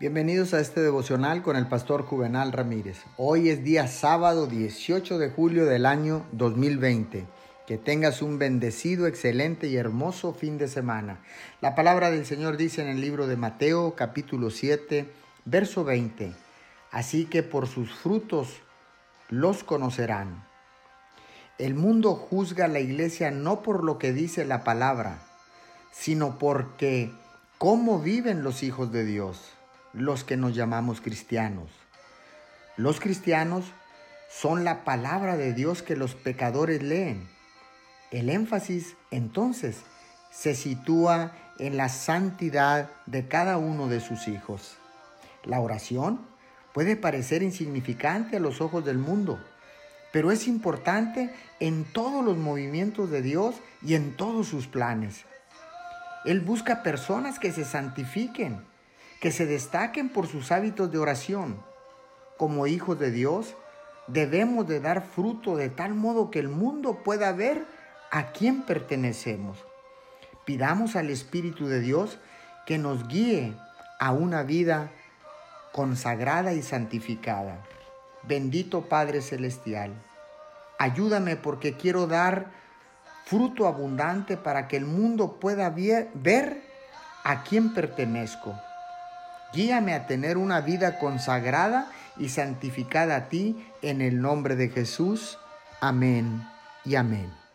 Bienvenidos a este devocional con el pastor Juvenal Ramírez. Hoy es día sábado 18 de julio del año 2020. Que tengas un bendecido, excelente y hermoso fin de semana. La palabra del Señor dice en el libro de Mateo capítulo 7, verso 20. Así que por sus frutos los conocerán. El mundo juzga a la iglesia no por lo que dice la palabra, sino porque cómo viven los hijos de Dios los que nos llamamos cristianos. Los cristianos son la palabra de Dios que los pecadores leen. El énfasis entonces se sitúa en la santidad de cada uno de sus hijos. La oración puede parecer insignificante a los ojos del mundo, pero es importante en todos los movimientos de Dios y en todos sus planes. Él busca personas que se santifiquen, que se destaquen por sus hábitos de oración. Como hijos de Dios, debemos de dar fruto de tal modo que el mundo pueda ver a quién pertenecemos. Pidamos al Espíritu de Dios que nos guíe a una vida consagrada y santificada. Bendito Padre Celestial, ayúdame porque quiero dar fruto abundante para que el mundo pueda ver a quién pertenezco. Guíame a tener una vida consagrada y santificada a ti en el nombre de Jesús. Amén y amén.